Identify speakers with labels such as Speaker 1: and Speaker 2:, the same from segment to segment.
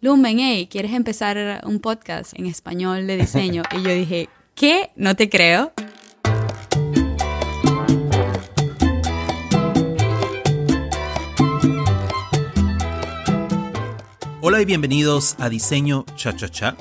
Speaker 1: Lumen, hey, ¿quieres empezar un podcast en español de diseño? Y yo dije, ¿qué? No te creo.
Speaker 2: Hola y bienvenidos a Diseño Cha Cha Cha.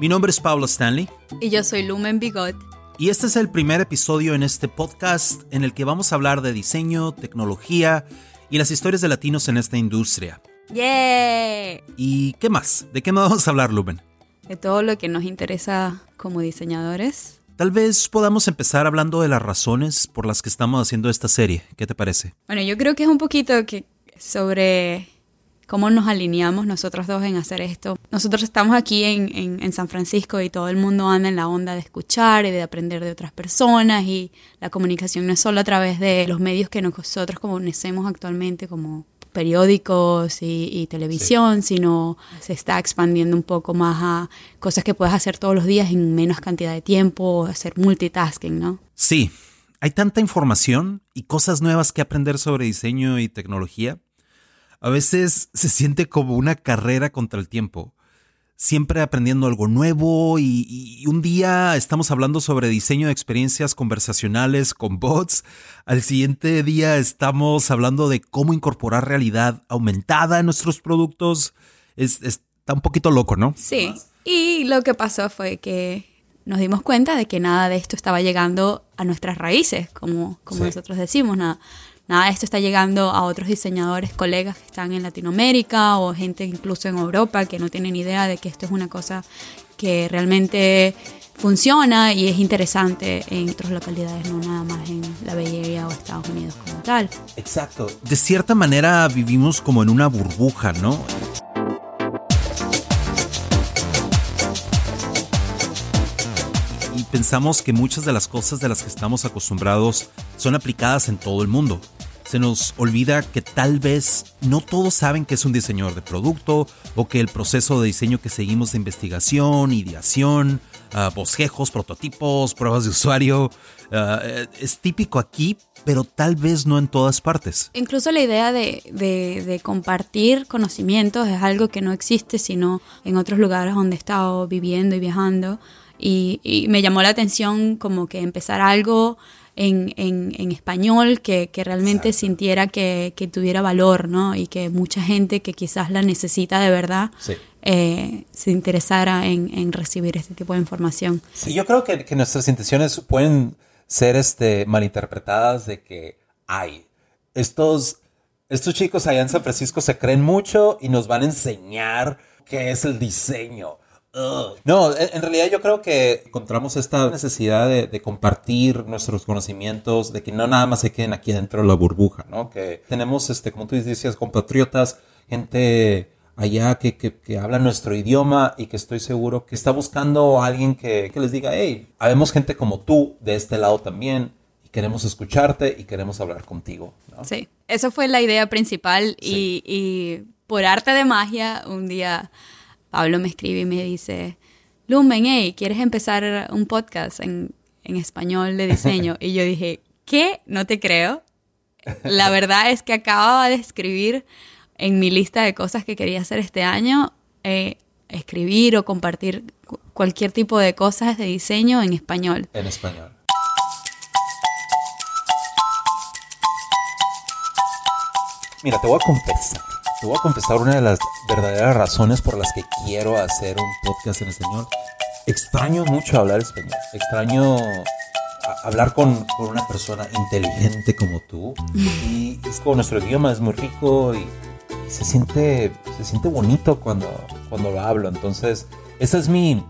Speaker 2: Mi nombre es Pablo Stanley.
Speaker 1: Y yo soy Lumen Bigot.
Speaker 2: Y este es el primer episodio en este podcast en el que vamos a hablar de diseño, tecnología y las historias de latinos en esta industria.
Speaker 1: ¡Yeah!
Speaker 2: ¿Y qué más? ¿De qué más vamos a hablar, Lumen?
Speaker 1: De todo lo que nos interesa como diseñadores.
Speaker 2: Tal vez podamos empezar hablando de las razones por las que estamos haciendo esta serie. ¿Qué te parece?
Speaker 1: Bueno, yo creo que es un poquito que sobre cómo nos alineamos nosotros dos en hacer esto. Nosotros estamos aquí en, en, San Francisco y todo el mundo anda en la onda de escuchar y de aprender de otras personas y la comunicación no es solo a través de los medios que nosotros conocemos actualmente como periódicos y, televisión, sino se está expandiendo un poco más a cosas que puedes hacer todos los días en menos cantidad de tiempo, hacer multitasking, ¿no?
Speaker 2: Sí, hay tanta información y cosas nuevas que aprender sobre diseño y tecnología a veces se siente como una carrera contra el tiempo. Siempre aprendiendo algo nuevo y, un día estamos hablando sobre diseño de experiencias conversacionales con bots. Al siguiente día estamos hablando de cómo incorporar realidad aumentada en nuestros productos. está un poquito loco, ¿no?
Speaker 1: Sí. Y lo que pasó fue que nos dimos cuenta de que nada de esto estaba llegando a nuestras raíces, como, como nosotros decimos, nada, nada esto está llegando a otros diseñadores, colegas que están en Latinoamérica o gente incluso en Europa que no tienen idea de que esto es una cosa que realmente funciona y es interesante en otras localidades, no nada más en la Bay o Estados Unidos como tal.
Speaker 2: Exacto. De cierta manera vivimos como en una burbuja, ¿no? Y pensamos que muchas de las cosas de las que estamos acostumbrados son aplicadas en todo el mundo se nos olvida que tal vez no todos saben que es un diseñador de producto o que el proceso de diseño que seguimos de investigación, ideación, uh, bosquejos, prototipos, pruebas de usuario, ah, es típico aquí, pero tal vez no en todas partes.
Speaker 1: Incluso la idea de, compartir conocimientos es algo que no existe sino en otros lugares donde he estado viviendo y viajando. y me llamó la atención como que empezar algo en, en, español que, que realmente sintiera que, que, tuviera valor, ¿no? Y que mucha gente que quizás la necesita de verdad eh, se interesara en, en, recibir este tipo de información.
Speaker 2: Sí, yo creo que, que nuestras intenciones pueden ser este, malinterpretadas de que, hay estos, estos chicos allá en San Francisco se creen mucho y nos van a enseñar qué es el diseño. No, en realidad yo creo que encontramos esta necesidad de, compartir nuestros conocimientos, de que no nada más se queden aquí dentro de la burbuja, ¿no? Que tenemos, este, como tú decías, compatriotas, gente allá que, que, habla nuestro idioma y que estoy seguro que está buscando a alguien que, que les diga, hey, habemos gente como tú de este lado también y queremos escucharte y queremos hablar contigo. ¿no?
Speaker 1: Sí, esa fue la idea principal y, y por arte de magia un día Pablo me escribe y me dice, Lumen, hey, ¿quieres empezar un podcast en, español de diseño? Y yo dije, ¿qué? No te creo. La verdad es que acababa de escribir en mi lista de cosas que quería hacer este año, eh, escribir o compartir cualquier tipo de cosas de diseño en español.
Speaker 2: En español. Mira, te voy a confesar te voy a confesar una de las verdaderas razones por las que quiero hacer un podcast en español. Extraño mucho hablar español. Extraño hablar con, una persona inteligente como tú. Y es como nuestro idioma es muy rico y, se, siente, se siente bonito cuando, cuando lo hablo. Entonces, esa es mi,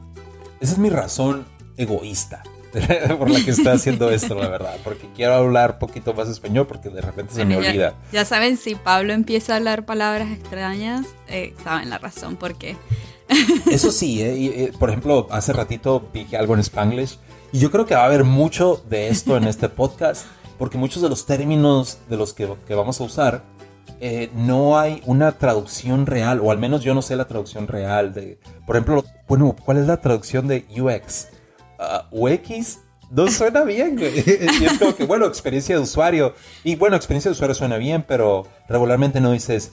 Speaker 2: esa es mi razón egoísta por la que estoy haciendo esto, la verdad. Porque quiero hablar un poquito más español porque de repente se me olvida.
Speaker 1: Ya saben, si Pablo empieza a hablar palabras extrañas, eh, saben la razón por qué.
Speaker 2: Eso sí, eh, eh, por ejemplo, hace ratito dije algo en Spanglish y yo creo que va a haber mucho de esto en este podcast porque muchos de los términos de los que, vamos a usar no hay una traducción real, o al menos yo no sé la traducción real de, por ejemplo, bueno, ¿cuál es la traducción de UX? UX no suena bien, Y es como que, bueno, experiencia de usuario. Y bueno, experiencia de usuario suena bien, pero regularmente no dices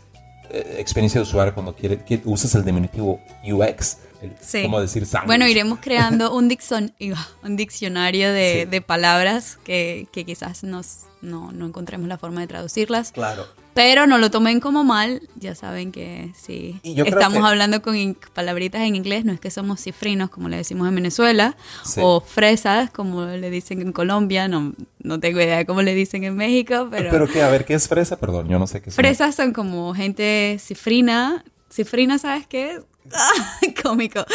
Speaker 2: eh, experiencia de usuario cuando quiere, que usas el diminutivo UX. El,
Speaker 1: Sí.
Speaker 2: Como decir sándwich.
Speaker 1: Bueno, iremos creando un, diccion- un diccionario de,
Speaker 2: Sí.
Speaker 1: de palabras que, que quizás nos, no, no encontremos la forma de traducirlas.
Speaker 2: Claro.
Speaker 1: Pero no lo tomen como mal, ya saben que si
Speaker 2: creo
Speaker 1: estamos
Speaker 2: que-
Speaker 1: hablando con palabritas en inglés, no es que somos cifrinos, como le decimos en Venezuela,
Speaker 2: Sí.
Speaker 1: o fresas, como le dicen en Colombia, no, no tengo idea de cómo le dicen en México, pero,
Speaker 2: Pero, que, a ver, ¿qué es fresa? Perdón, yo no sé qué es.
Speaker 1: fresas son como gente cifrina. Cifrina, ¿sabes qué es? Cómico.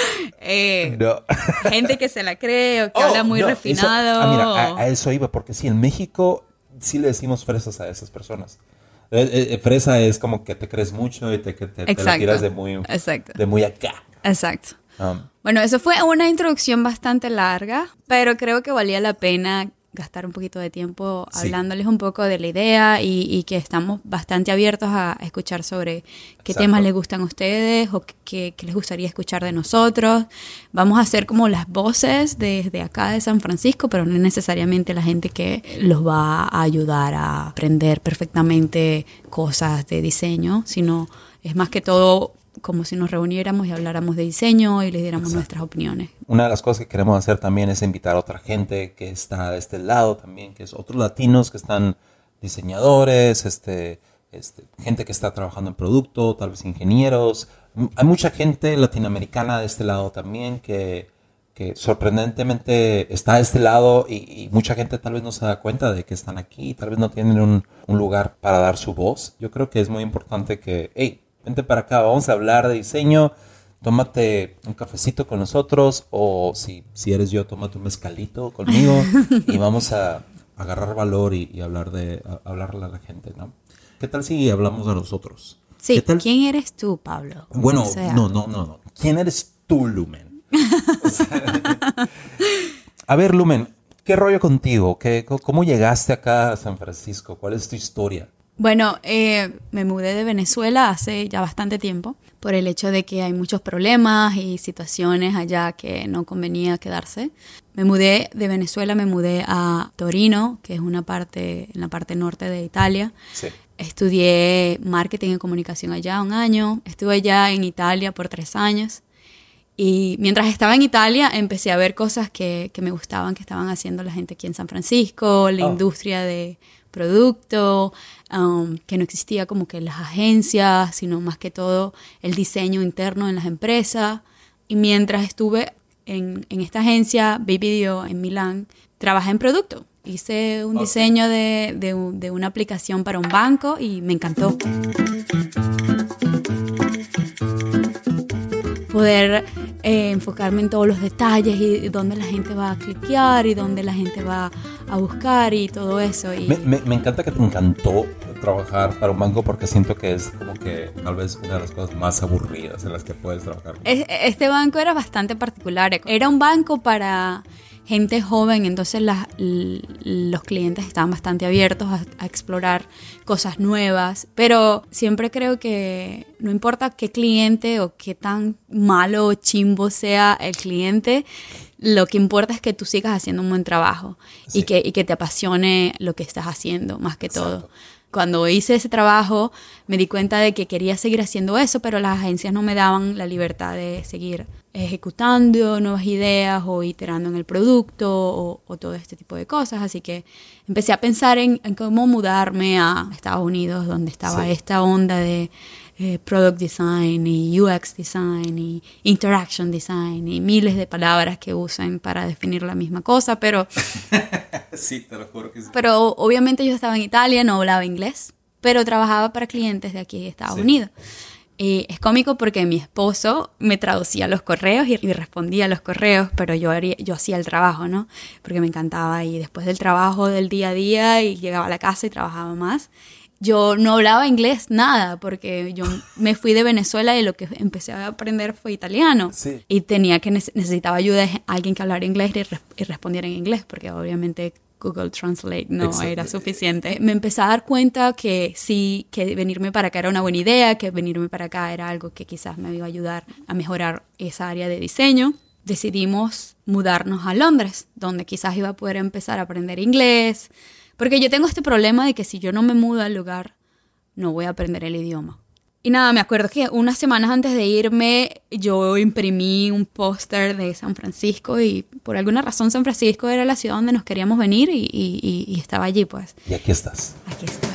Speaker 1: Eh,
Speaker 2: No.
Speaker 1: gente que se la cree o que
Speaker 2: Oh,
Speaker 1: habla muy
Speaker 2: no, eso-
Speaker 1: refinado.
Speaker 2: ah, mira, a, a eso iba, porque sí, en México sí le decimos fresas a esas personas. Eh, eh, eh, fresa es como que te crees mucho y te, que te, te la tiras de muy,
Speaker 1: Exacto.
Speaker 2: de muy acá.
Speaker 1: Exacto.
Speaker 2: Um,
Speaker 1: Bueno, eso fue una introducción bastante larga, pero creo que valía la pena gastar un poquito de tiempo
Speaker 2: Sí.
Speaker 1: hablándoles un poco de la idea y, y que estamos bastante abiertos a escuchar sobre qué
Speaker 2: Exacto.
Speaker 1: temas les gustan a ustedes o qué, qué les gustaría escuchar de nosotros. Vamos a hacer como las voces desde acá de San Francisco, pero no necesariamente la gente que los va a ayudar a aprender perfectamente cosas de diseño, sino es más que todo como si nos reuniéramos y habláramos de diseño y les diéramos
Speaker 2: Exacto.
Speaker 1: nuestras opiniones.
Speaker 2: Una de las cosas que queremos hacer también es invitar a otra gente que está de este lado también, que es otros latinos que están diseñadores, este, este, gente que está trabajando en producto, tal vez ingenieros. Hay mucha gente latinoamericana de este lado también que, que sorprendentemente está de este lado y, y mucha gente tal vez no se da cuenta de que están aquí, tal vez no tienen un, un lugar para dar su voz. Yo creo que es muy importante que, hey, vente para acá, vamos a hablar de diseño tómate un cafecito con nosotros o si, si eres yo, tómate un mezcalito conmigo y vamos a agarrar valor y, y hablar de a- hablarle a la gente, ¿no? ¿Qué tal si hablamos de nosotros?
Speaker 1: Sí,
Speaker 2: ¿Qué tal?
Speaker 1: ¿quién eres tú, Pablo?
Speaker 2: Bueno,
Speaker 1: O sea,
Speaker 2: no, no, no, no. ¿Quién eres tú, Lumen? O sea, a ver, Lumen, ¿qué rollo contigo? ¿Qué, co- ¿Cómo llegaste acá a San Francisco? ¿Cuál es tu historia?
Speaker 1: Bueno, eh, me mudé de Venezuela hace ya bastante tiempo por el hecho de que hay muchos problemas y situaciones allá que no convenía quedarse. Me mudé de Venezuela, me mudé a Torino, que es una parte en la parte norte de Italia.
Speaker 2: Sí.
Speaker 1: Estudié marketing y comunicación allá un año. Estuve allá en Italia por tres años. Y mientras estaba en Italia empecé a ver cosas que, que me gustaban, que estaban haciendo la gente aquí en San Francisco, la
Speaker 2: Oh.
Speaker 1: industria de producto, um, que no existía como que las agencias, sino más que todo el diseño interno en las empresas. Y mientras estuve en, en esta agencia, BBDO en Milán, trabajé en producto. Hice un diseño de, de de una aplicación para un banco y me encantó. poder eh, enfocarme en todos los detalles y dónde la gente va a cliquear y dónde la gente va a buscar y todo eso. Y
Speaker 2: Me, me- me encanta que te encantó trabajar para un banco porque siento que es como que tal vez una de las cosas más aburridas en las que puedes trabajar.
Speaker 1: es- este banco era bastante particular. Era un banco para gente joven, entonces los clientes estaban bastante abiertos a, a explorar cosas nuevas, pero siempre creo que no importa qué cliente o qué tan malo o chimbo sea el cliente, lo que importa es que tú sigas haciendo un buen trabajo
Speaker 2: Sí.
Speaker 1: y, que, y que te apasione lo que estás haciendo más que todo. Cuando hice ese trabajo me di cuenta de que quería seguir haciendo eso, pero las agencias no me daban la libertad de seguir ejecutando nuevas ideas o iterando en el producto o, o todo este tipo de cosas. Así que empecé a pensar en, en cómo mudarme a Estados Unidos, donde estaba
Speaker 2: Sí.
Speaker 1: esta onda de eh, product design y UX design y interaction design y miles de palabras que usan para definir la misma cosa, pero
Speaker 2: sí, te lo juro que sí.
Speaker 1: pero obviamente yo estaba en Italia, no hablaba inglés, pero trabajaba para clientes de aquí de Estados
Speaker 2: Sí.
Speaker 1: Unidos. Y es cómico porque mi esposo me traducía los correos y, y respondía a los correos, pero yo, haría- yo hacía el trabajo, ¿no? Porque me encantaba. Y después del trabajo del día a día y llegaba a la casa y trabajaba más, yo no hablaba inglés nada, porque yo me fui de Venezuela y lo que empecé a aprender fue italiano.
Speaker 2: Sí.
Speaker 1: Y tenía que nece- necesitaba ayuda de alguien que hablara inglés y, res- y respondiera en inglés, porque obviamente Google Translate no
Speaker 2: Exacto.
Speaker 1: era suficiente. Me empecé a dar cuenta que sí, que venirme para acá era una buena idea, que venirme para acá era algo que quizás me iba a ayudar a mejorar esa área de diseño. Decidimos mudarnos a Londres, donde quizás iba a poder empezar a aprender inglés, porque yo tengo este problema de que si yo no me mudo al lugar, no voy a aprender el idioma. Y nada, me acuerdo que unas semanas antes de irme yo imprimí un póster de San Francisco y por alguna razón San Francisco era la ciudad donde nos queríamos venir y, y- y estaba allí pues.
Speaker 2: Y aquí estás.
Speaker 1: Aquí estoy.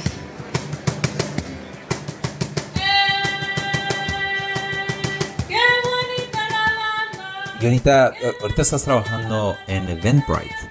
Speaker 2: Y ahorita, ahorita estás trabajando en Eventbrite.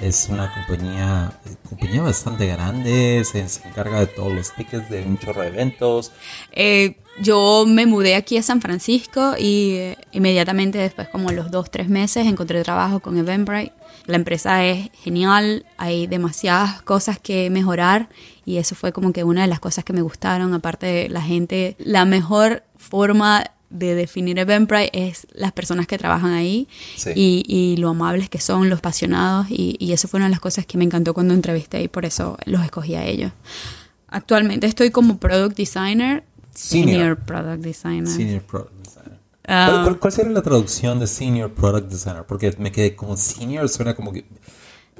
Speaker 2: Es una compañía, compañía bastante grande, se, encarga de todos los tickets de un chorro eventos.
Speaker 1: Eh, yo me mudé aquí a San Francisco y eh, inmediatamente después, como los dos, tres meses, encontré trabajo con Eventbrite. La empresa es genial, hay demasiadas cosas que mejorar y eso fue como que una de las cosas que me gustaron, aparte de la gente, la mejor forma de definir Eventbrite es las personas que trabajan ahí
Speaker 2: Sí.
Speaker 1: y, y lo amables que son, los apasionados y, y eso fue una de las cosas que me encantó cuando entrevisté y por eso los escogí a ellos. Actualmente estoy como Product Designer,
Speaker 2: Senior.
Speaker 1: Senior, Product Designer.
Speaker 2: Senior Product Designer.
Speaker 1: Ah.
Speaker 2: ¿Cuál, cuál, cuál sería la traducción de Senior Product Designer? Porque me quedé como Senior, suena como que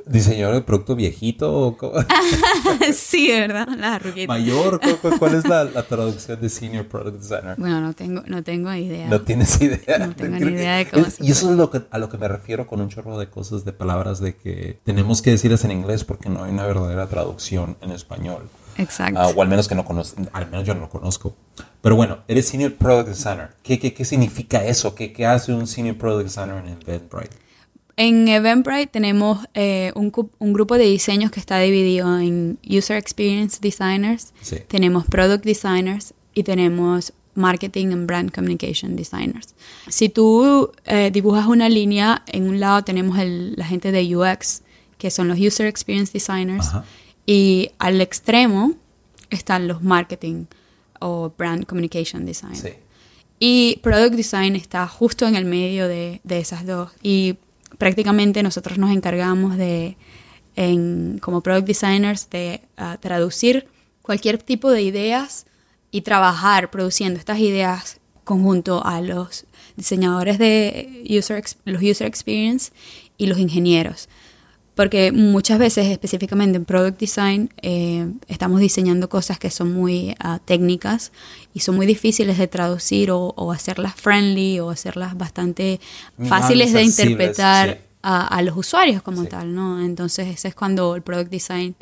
Speaker 2: diseñador de producto viejito o
Speaker 1: sí, ¿verdad? La
Speaker 2: mayor. ¿Cu- cu- ¿Cuál es la, la traducción de Senior Product Designer?
Speaker 1: Bueno, no tengo, no tengo idea.
Speaker 2: No tienes idea.
Speaker 1: No tengo ni idea de cómo
Speaker 2: es-
Speaker 1: se
Speaker 2: Y eso es lo que, a lo que me refiero con un chorro de cosas, de palabras, de que tenemos que decirlas en inglés porque no hay una verdadera traducción en español.
Speaker 1: Exacto.
Speaker 2: Ah, o al menos que no conozco, al menos yo no lo conozco. Pero bueno, eres Senior Product Designer. ¿Qué, qué, qué significa eso? ¿Qué, ¿Qué hace un Senior Product Designer en Eventbrite?
Speaker 1: En Eventbrite tenemos eh, un, un grupo de diseños que está dividido en User Experience Designers,
Speaker 2: Sí.
Speaker 1: tenemos Product Designers y tenemos Marketing and Brand Communication Designers. Si tú eh, dibujas una línea, en un lado tenemos el- la gente de UX, que son los User Experience Designers,
Speaker 2: Ajá.
Speaker 1: y al extremo están los Marketing o Brand Communication Designers.
Speaker 2: Sí.
Speaker 1: Y Product Design está justo en el medio de, de esas dos. Y prácticamente nosotros nos encargamos de, en- como Product Designers, de ah, traducir cualquier tipo de ideas y trabajar produciendo estas ideas conjunto a los diseñadores de user, los User Experience y los ingenieros. Porque muchas veces, específicamente en Product Design, eh, estamos diseñando cosas que son muy ah, técnicas y son muy difíciles de traducir o, o hacerlas friendly o hacerlas bastante fáciles de interpretar
Speaker 2: sí.
Speaker 1: a, a los usuarios como
Speaker 2: Sí.
Speaker 1: tal, ¿no? Entonces, ese es cuando el Product Design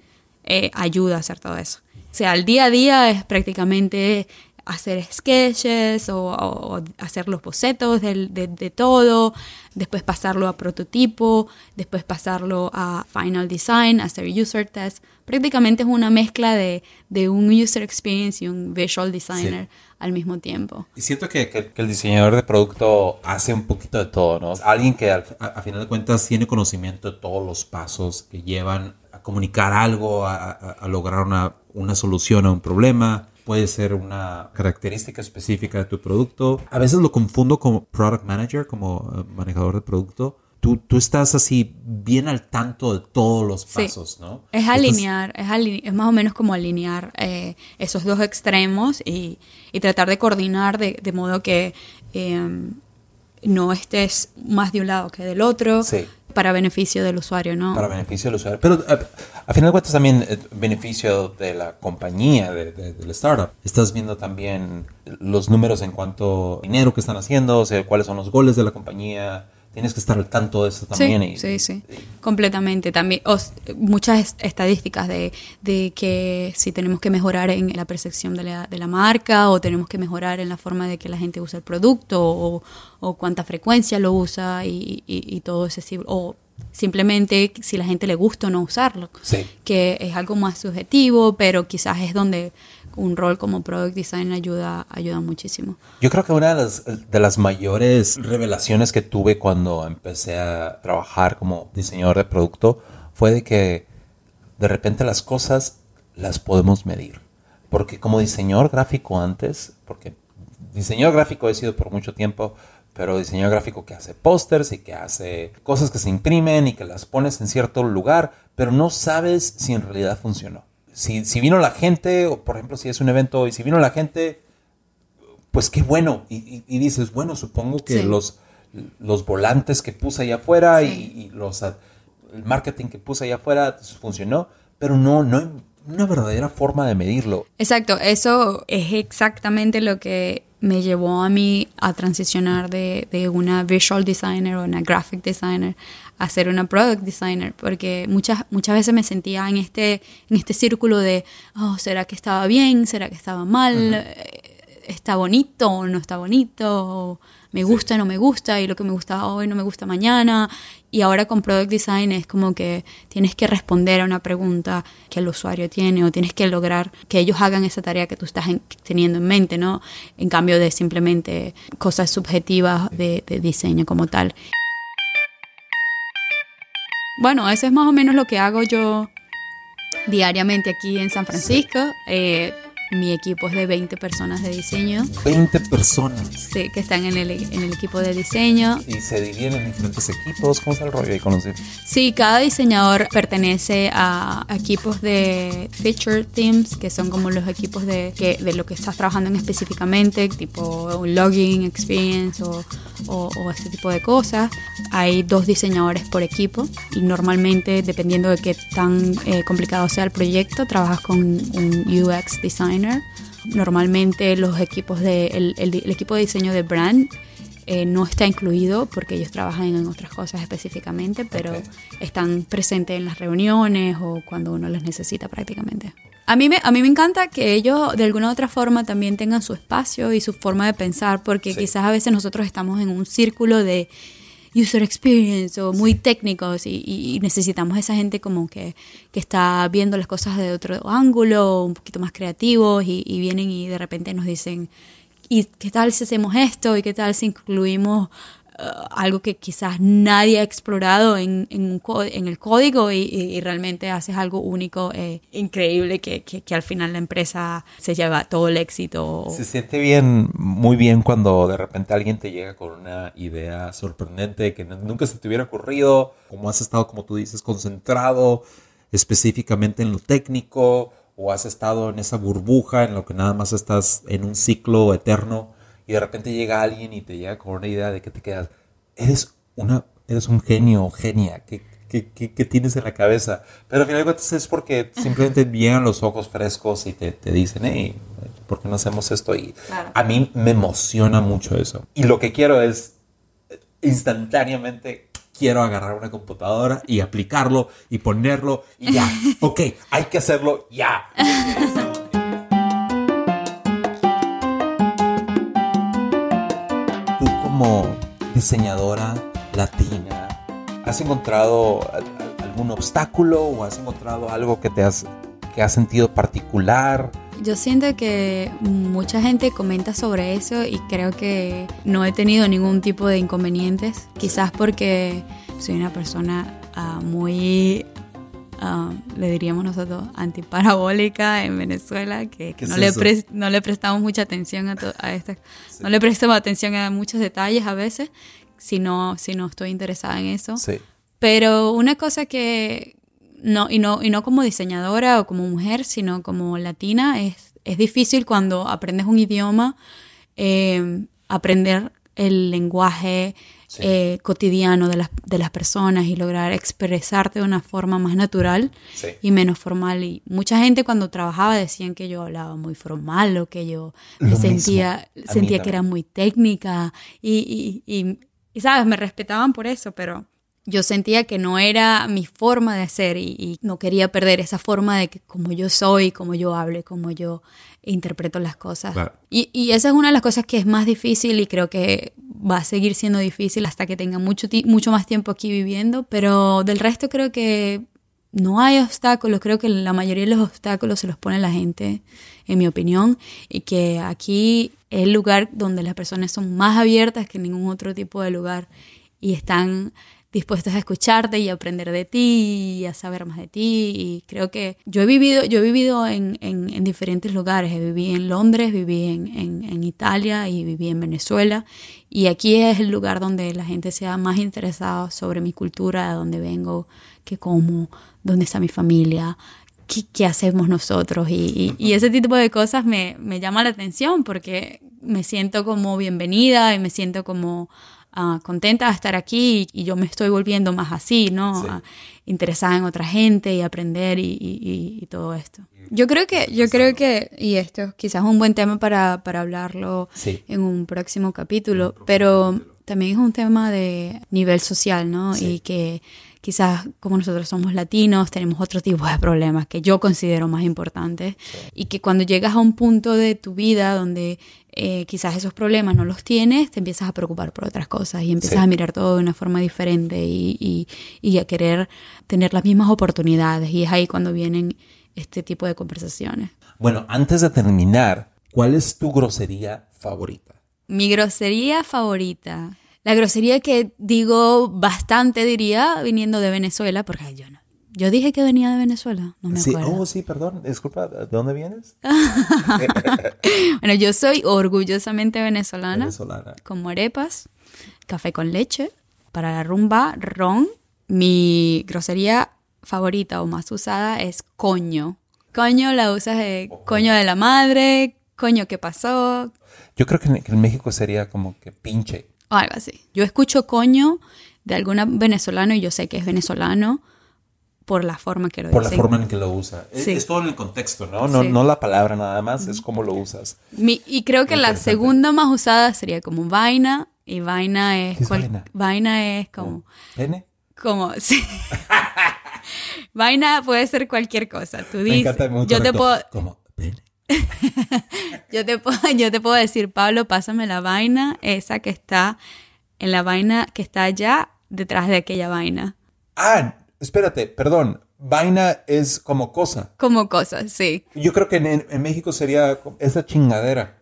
Speaker 1: eh, ayuda a hacer todo eso. O sea, el día a día es prácticamente hacer sketches o, o- o hacer los bocetos del- de, de todo, después pasarlo a prototipo, después pasarlo a final design, hacer user test. Prácticamente es una mezcla de, de un user experience y un visual designer al mismo tiempo.
Speaker 2: Y siento que, que- que el diseñador de producto hace un poquito de todo, ¿no? Alguien que al- a, a final de cuentas tiene conocimiento de todos los pasos que llevan a comunicar algo, a, a- a lograr una, una solución a un problema. Puede ser una característica específica de tu producto. A veces lo confundo como product manager, como eh, manejador de producto. Tú, tú estás así bien al tanto de todos los
Speaker 1: Sí.
Speaker 2: pasos, ¿no?
Speaker 1: Es alinear, es, aline- es más o menos como alinear eh, esos dos extremos y, y tratar de coordinar de, de modo que eh, no estés más de un lado que del otro
Speaker 2: Sí.
Speaker 1: para beneficio del usuario, ¿no?
Speaker 2: Para beneficio del usuario. Pero a, a final de cuentas también eh, beneficio de la compañía, de, de- del startup. Estás viendo también los números en cuanto a dinero que están haciendo, o sea, cuáles son los goles de la compañía. Tienes que estar al tanto de eso también.
Speaker 1: Sí,
Speaker 2: y-
Speaker 1: sí, sí,
Speaker 2: y-
Speaker 1: completamente. También muchas est- estadísticas de, de que si tenemos que mejorar en la percepción de la, de la marca o tenemos que mejorar en la forma de que la gente usa el producto o, o cuánta frecuencia lo usa y, y- todo ese o simplemente si la gente le gusta o no usarlo,
Speaker 2: Sí.
Speaker 1: que es algo más subjetivo, pero quizás es donde un rol como product design ayuda ayuda muchísimo.
Speaker 2: Yo creo que una de las, de las mayores revelaciones que tuve cuando empecé a trabajar como diseñador de producto fue de que de repente las cosas las podemos medir. Porque como diseñador gráfico antes, porque diseñador gráfico he sido por mucho tiempo, pero diseñador gráfico que hace pósters y que hace cosas que se imprimen y que las pones en cierto lugar, pero no sabes si en realidad funcionó. Si, si vino la gente, o por ejemplo si es un evento y si vino la gente, pues qué bueno. Y, y- y dices, bueno, supongo que
Speaker 1: Sí.
Speaker 2: los, los volantes que puse allá afuera
Speaker 1: Sí.
Speaker 2: y, y los, el marketing que puse allá afuera pues, funcionó, pero no, no, una verdadera forma de medirlo.
Speaker 1: Exacto, eso es exactamente lo que me llevó a mí a transicionar de, de una visual designer o una graphic designer a ser una product designer, porque muchas, muchas veces me sentía en este, en este círculo de, oh, ¿será que estaba bien? ¿Será que estaba mal? ¿Está bonito o no está bonito? ¿Me gusta o no me gusta? Y lo que me gusta hoy no me gusta mañana. Y ahora con product design es como que tienes que responder a una pregunta que el usuario tiene o tienes que lograr que ellos hagan esa tarea que tú estás teniendo en mente, ¿no? En cambio de simplemente cosas subjetivas de, de diseño como tal. Bueno, eso es más o menos lo que hago yo diariamente aquí en San Francisco. Eh, mi equipo es de 20 personas de diseño.
Speaker 2: 20 personas.
Speaker 1: Sí, que están en el, en el equipo de diseño.
Speaker 2: ¿Y se dividen en diferentes equipos? ¿Cómo está el rollo ahí con
Speaker 1: Sí, cada diseñador pertenece a equipos de feature teams, que son como los equipos de, que, de lo que estás trabajando en específicamente, tipo login experience o, o, o este tipo de cosas. Hay dos diseñadores por equipo y normalmente, dependiendo de qué tan eh, complicado sea el proyecto, trabajas con un UX designer. Normalmente los equipos de, el, equipo de diseño de brand eh, no está incluido porque ellos trabajan en otras cosas específicamente, pero están presentes en las reuniones o cuando uno los necesita prácticamente. A mí, me, a mí me encanta que ellos de alguna u otra forma también tengan su espacio y su forma de pensar, porque quizás a veces nosotros estamos en un círculo de user experience o muy técnicos y, necesitamos esa gente como que, que, está viendo las cosas de otro ángulo, un poquito más creativos y, y vienen y de repente nos dicen, ¿y qué tal si hacemos esto? ¿Y qué tal si incluimos eh, algo que quizás nadie ha explorado en, en, en el código y, realmente haces algo único, eh, increíble, que, que, al final la empresa se lleva todo el éxito.
Speaker 2: Se siente bien, muy bien cuando de repente alguien te llega con una idea sorprendente que nunca se te hubiera ocurrido, como has estado, como tú dices, concentrado específicamente en lo técnico o has estado en esa burbuja en lo que nada más estás en un ciclo eterno y de repente llega alguien y te llega con una idea de que te quedas, eres, una, eres un genio o genia, ¿qué, qué, tienes en la cabeza? Pero al final de cuentas es porque simplemente vienen los ojos frescos y te, te dicen, hey, ¿por qué no hacemos esto? Y a mí me emociona mucho eso. Y lo que quiero es instantáneamente quiero agarrar una computadora y aplicarlo y ponerlo y ya. ok, hay que hacerlo ya. diseñadora latina, ¿has encontrado algún obstáculo o has encontrado algo que te has, que has sentido particular?
Speaker 1: Yo siento que mucha gente comenta sobre eso y creo que no he tenido ningún tipo de inconvenientes, quizás porque soy una persona uh, muy Ah, le diríamos nosotros, antiparabólica en Venezuela, que, no, le no le prestamos mucha atención a, a estas, no le prestamos atención a muchos detalles a veces, si no, si no estoy interesada en eso. Pero una cosa que, no y, no, y no como diseñadora o como mujer, sino como latina, es, es difícil cuando aprendes un idioma, eh, aprender el lenguaje, eh, cotidiano de las, de las personas y lograr expresarte de una forma más natural y menos formal. Y mucha gente cuando trabajaba decían que yo hablaba muy formal o que yo me sentía, sentía que era muy técnica y, y, y, ¿sabes? Me respetaban por eso, pero yo sentía que no era mi forma de ser y, no quería perder esa forma de que como yo soy, como yo hable, como yo interpreto las cosas. Y, y, esa es una de las cosas que es más difícil y creo que va a seguir siendo difícil hasta que tenga mucho, mucho más tiempo aquí viviendo, pero del resto creo que no hay obstáculos, creo que la mayoría de los obstáculos se los pone la gente, en mi opinión, y que aquí es el lugar donde las personas son más abiertas que en ningún otro tipo de lugar y están dispuestos a escucharte y aprender de ti y a saber más de ti. Y creo que yo he vivido, yo he vivido en, en, diferentes lugares. Viví en Londres, viví en, en, Italia y viví en Venezuela. Y aquí es el lugar donde la gente sea más interesada sobre mi cultura, de dónde vengo, qué como, dónde está mi familia, qué, qué hacemos nosotros. Y, y, ese tipo de cosas me, me llama la atención porque me siento como bienvenida y me siento como ah, contenta de estar aquí y, yo me estoy volviendo más así, ¿no?
Speaker 2: Sí.
Speaker 1: Ah, interesada en otra gente y aprender y, y- y todo esto. Yo creo que, yo creo que, y esto quizás es un buen tema para, para hablarlo
Speaker 2: Sí.
Speaker 1: en un próximo capítulo, pero también es un tema de nivel social, ¿no?
Speaker 2: Sí.
Speaker 1: Y que quizás como nosotros somos latinos tenemos otro tipo de problemas que yo considero más importantes y que cuando llegas a un punto de tu vida donde eh, quizás esos problemas no los tienes, te empiezas a preocupar por otras cosas y empiezas
Speaker 2: Sí.
Speaker 1: a mirar todo de una forma diferente y, y- y a querer tener las mismas oportunidades y es ahí cuando vienen este tipo de conversaciones.
Speaker 2: Bueno, antes de terminar, ¿cuál es tu grosería favorita?
Speaker 1: Mi grosería favorita. La grosería que digo bastante, diría, viniendo de Venezuela, porque ay, yo no. Yo dije que venía de Venezuela, no me
Speaker 2: Sí,
Speaker 1: acuerdo.
Speaker 2: oh, sí, perdón, disculpa, ¿de dónde vienes?
Speaker 1: Bueno, yo soy orgullosamente venezolana,
Speaker 2: Venezolana.
Speaker 1: como arepas, café con leche, para la rumba, ron. Mi grosería favorita o más usada es coño. Coño la usas de coño de la madre, coño que pasó,
Speaker 2: Yo creo que en, que en México sería como que pinche.
Speaker 1: o algo así. Yo escucho coño de algún venezolano y yo sé que es venezolano por la forma que lo
Speaker 2: Por la forma en que lo usa. Es-
Speaker 1: Sí.
Speaker 2: Es, todo en el contexto, ¿no? No,
Speaker 1: Sí.
Speaker 2: no la palabra nada más, es cómo lo usas.
Speaker 1: Mi- y creo que la segunda más usada sería como vaina y vaina es
Speaker 2: ¿Qué es
Speaker 1: cual-
Speaker 2: vaina?
Speaker 1: vaina es como
Speaker 2: ¿Pene?
Speaker 1: como sí. vaina puede ser cualquier cosa. Tú
Speaker 2: Me
Speaker 1: dices,
Speaker 2: encanta, muy
Speaker 1: yo te puedo
Speaker 2: Como, pene.
Speaker 1: yo te puedo yo te puedo decir, Pablo, pásame la vaina esa que está en la vaina que está allá detrás de aquella vaina.
Speaker 2: Ah, espérate, perdón. Vaina es como cosa.
Speaker 1: Como cosas, sí.
Speaker 2: Yo creo que en, en México sería esa chingadera.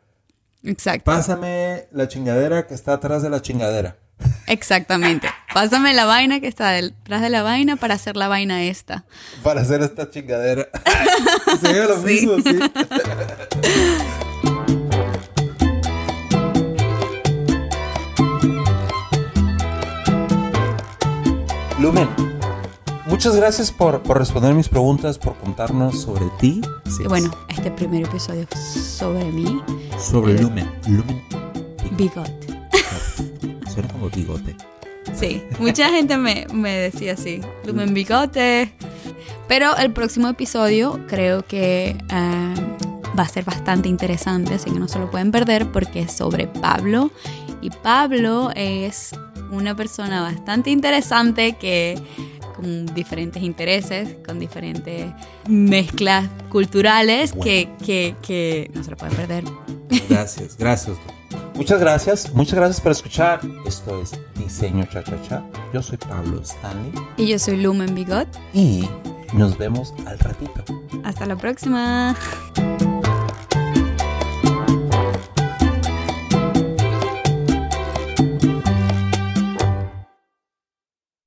Speaker 1: Exacto.
Speaker 2: Pásame la chingadera que está atrás de la chingadera.
Speaker 1: Exactamente. Pásame la vaina que está detrás de la vaina para hacer la vaina esta.
Speaker 2: Para hacer esta chingadera. Sería lo mismo, sí. Lumen, muchas gracias por, por responder mis preguntas, por contarnos sobre ti.
Speaker 1: Y bueno, este primer episodio sobre mí,
Speaker 2: sobre Lumen. Lumen
Speaker 1: bigote.
Speaker 2: suena como bigote.
Speaker 1: Sí, mucha gente me, me decía así, Lumen bigote. Pero el próximo episodio creo que eh, va a ser bastante interesante, así que no se lo pueden perder porque es sobre Pablo. Y Pablo es una persona bastante interesante que con diferentes intereses, con diferentes mezclas culturales que, que, que no se lo pueden perder.
Speaker 2: Gracias, gracias. Muchas gracias, muchas gracias por escuchar. Esto es Diseño Cha Cha Cha. Yo soy Pablo Stanley
Speaker 1: Y yo soy Lumen Bigot.
Speaker 2: y nos vemos al ratito.
Speaker 1: Hasta la próxima.